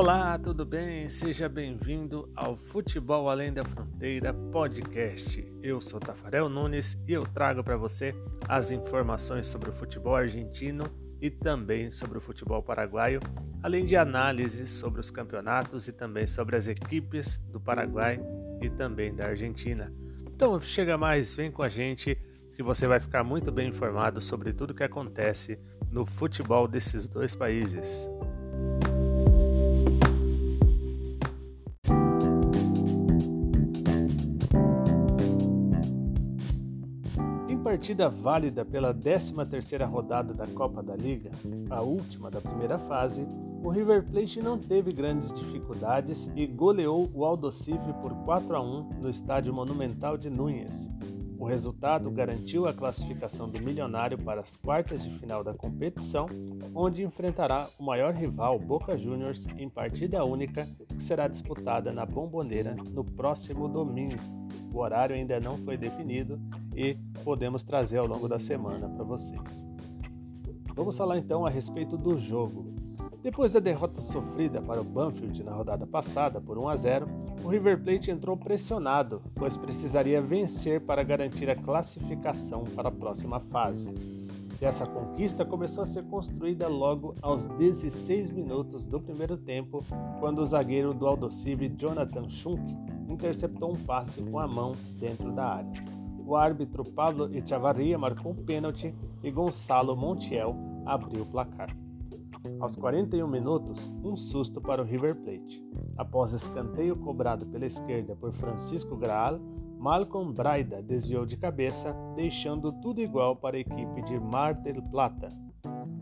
Olá, tudo bem? Seja bem-vindo ao Futebol Além da Fronteira podcast. Eu sou Tafarel Nunes e eu trago para você as informações sobre o futebol argentino e também sobre o futebol paraguaio, além de análises sobre os campeonatos e também sobre as equipes do Paraguai e também da Argentina. Então, chega mais, vem com a gente que você vai ficar muito bem informado sobre tudo que acontece no futebol desses dois países. Partida válida pela 13ª rodada da Copa da Liga, a última da primeira fase, o River Plate não teve grandes dificuldades e goleou o Aldosive por 4 a 1 no estádio Monumental de Núñez. O resultado garantiu a classificação do Milionário para as quartas de final da competição, onde enfrentará o maior rival Boca Juniors em partida única, que será disputada na Bomboneira no próximo domingo. O horário ainda não foi definido e podemos trazer ao longo da semana para vocês. Vamos falar então a respeito do jogo. Depois da derrota sofrida para o Banfield na rodada passada por 1 a 0, o River Plate entrou pressionado, pois precisaria vencer para garantir a classificação para a próxima fase. E essa conquista começou a ser construída logo aos 16 minutos do primeiro tempo, quando o zagueiro do Aldosive, Jonathan Schunk, interceptou um passe com a mão dentro da área. O árbitro Pablo Echavarria marcou um pênalti e Gonçalo Montiel abriu o placar. Aos 41 minutos, um susto para o River Plate. Após escanteio cobrado pela esquerda por Francisco Graal, Malcolm Braida desviou de cabeça, deixando tudo igual para a equipe de Mar del Plata.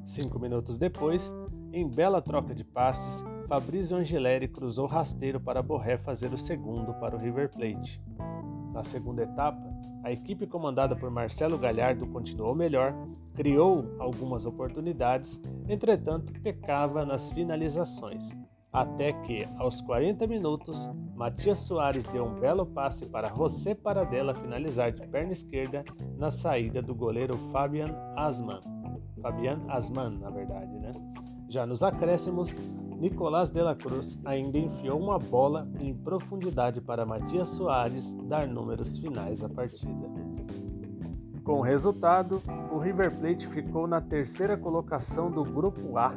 Cinco minutos depois, em bela troca de passes, Fabrício Angeleri cruzou rasteiro para Borré fazer o segundo para o River Plate. Na segunda etapa, a equipe comandada por Marcelo Galhardo continuou melhor, criou algumas oportunidades, entretanto pecava nas finalizações. Até que, aos 40 minutos, Matias Soares deu um belo passe para José Paradela finalizar de perna esquerda na saída do goleiro Fabian Asman. Fabian Asman, na verdade, né? Já nos acréscimos, Nicolás de la Cruz ainda enfiou uma bola em profundidade para Matias Soares dar números finais à partida. Com o resultado, o River Plate ficou na terceira colocação do Grupo A,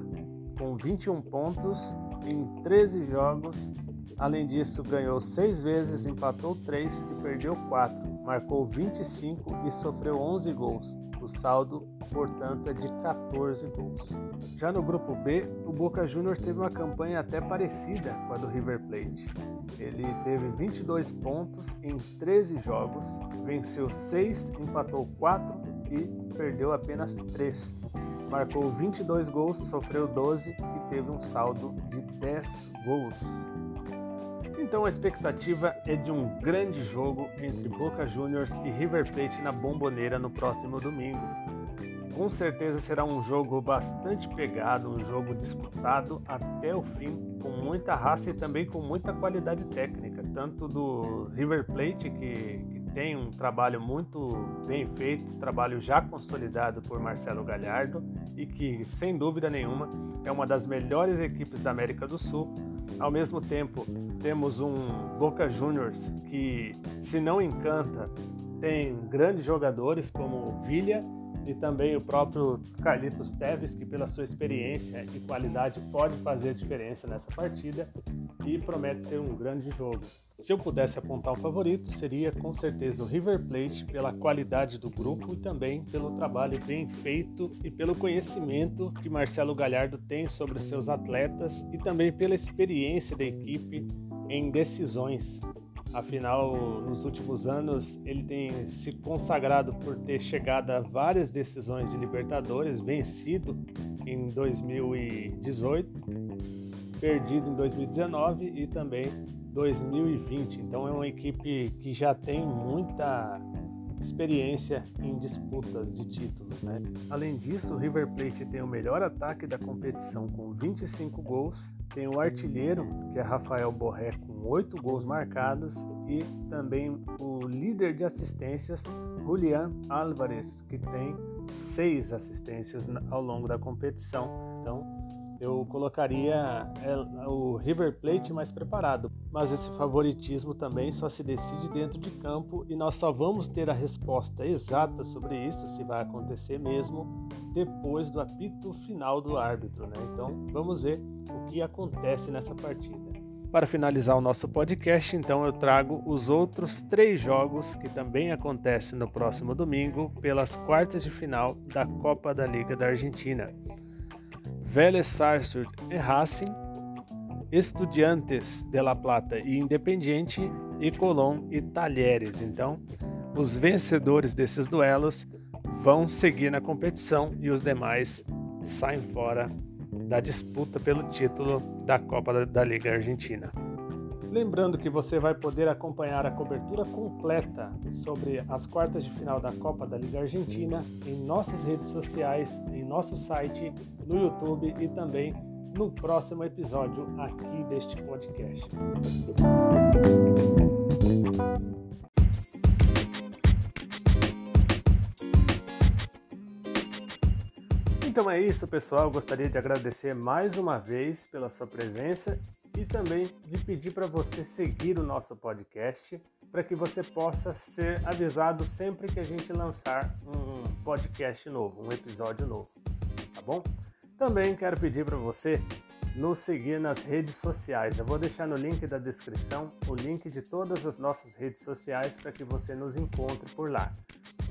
com 21 pontos em 13 jogos. Além disso, ganhou 6 vezes, empatou 3 e perdeu 4. Marcou 25 e sofreu 11 gols. O saldo portanto, é de 14 gols. Já no grupo B, o Boca Juniors teve uma campanha até parecida com a do River Plate. Ele teve 22 pontos em 13 jogos, venceu 6, empatou 4 e perdeu apenas 3. Marcou 22 gols, sofreu 12 e teve um saldo de 10 gols. Então a expectativa é de um grande jogo entre Boca Juniors e River Plate na Bomboneira no próximo domingo com certeza será um jogo bastante pegado, um jogo disputado até o fim, com muita raça e também com muita qualidade técnica, tanto do River Plate, que, que tem um trabalho muito bem feito, trabalho já consolidado por Marcelo Galhardo e que, sem dúvida nenhuma, é uma das melhores equipes da América do Sul. Ao mesmo tempo, temos um Boca Juniors que, se não encanta, tem grandes jogadores como o Villa e também o próprio Carlitos Teves, que pela sua experiência e qualidade pode fazer a diferença nessa partida e promete ser um grande jogo. Se eu pudesse apontar um favorito, seria com certeza o River Plate pela qualidade do grupo e também pelo trabalho bem feito e pelo conhecimento que Marcelo Galhardo tem sobre os seus atletas e também pela experiência da equipe em decisões Afinal, nos últimos anos, ele tem se consagrado por ter chegado a várias decisões de Libertadores, vencido em 2018, perdido em 2019 e também 2020. Então, é uma equipe que já tem muita experiência em disputas de títulos. Né? Além disso, o River Plate tem o melhor ataque da competição com 25 gols, tem o artilheiro, que é Rafael Borré, com 8 gols marcados, e também o líder de assistências, Julian Álvarez, que tem 6 assistências ao longo da competição. Então, eu colocaria é, o River Plate mais preparado. Mas esse favoritismo também só se decide dentro de campo e nós só vamos ter a resposta exata sobre isso, se vai acontecer mesmo, depois do apito final do árbitro. Né? Então vamos ver o que acontece nessa partida. Para finalizar o nosso podcast, então eu trago os outros três jogos que também acontecem no próximo domingo pelas quartas de final da Copa da Liga da Argentina. Vélez Sarsfield e Racing, Estudiantes de La Plata e Independiente e Colón e Talheres. Então, os vencedores desses duelos vão seguir na competição e os demais saem fora da disputa pelo título da Copa da Liga Argentina. Lembrando que você vai poder acompanhar a cobertura completa sobre as quartas de final da Copa da Liga Argentina em nossas redes sociais, em nosso site, no YouTube e também no próximo episódio aqui deste podcast. Então é isso, pessoal. Gostaria de agradecer mais uma vez pela sua presença e também de pedir para você seguir o nosso podcast para que você possa ser avisado sempre que a gente lançar um podcast novo, um episódio novo, tá bom? Também quero pedir para você nos seguir nas redes sociais. Eu vou deixar no link da descrição o link de todas as nossas redes sociais para que você nos encontre por lá.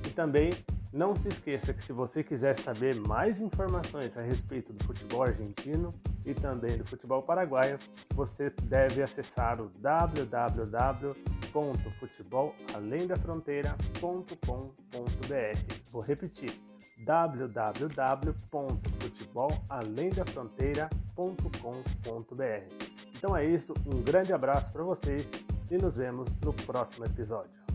E também não se esqueça que se você quiser saber mais informações a respeito do futebol argentino e também do futebol paraguaio, você deve acessar o www.futebolalendafronteira.com.br. Vou repetir: www.futebolalendafronteira.com.br. Então é isso, um grande abraço para vocês e nos vemos no próximo episódio.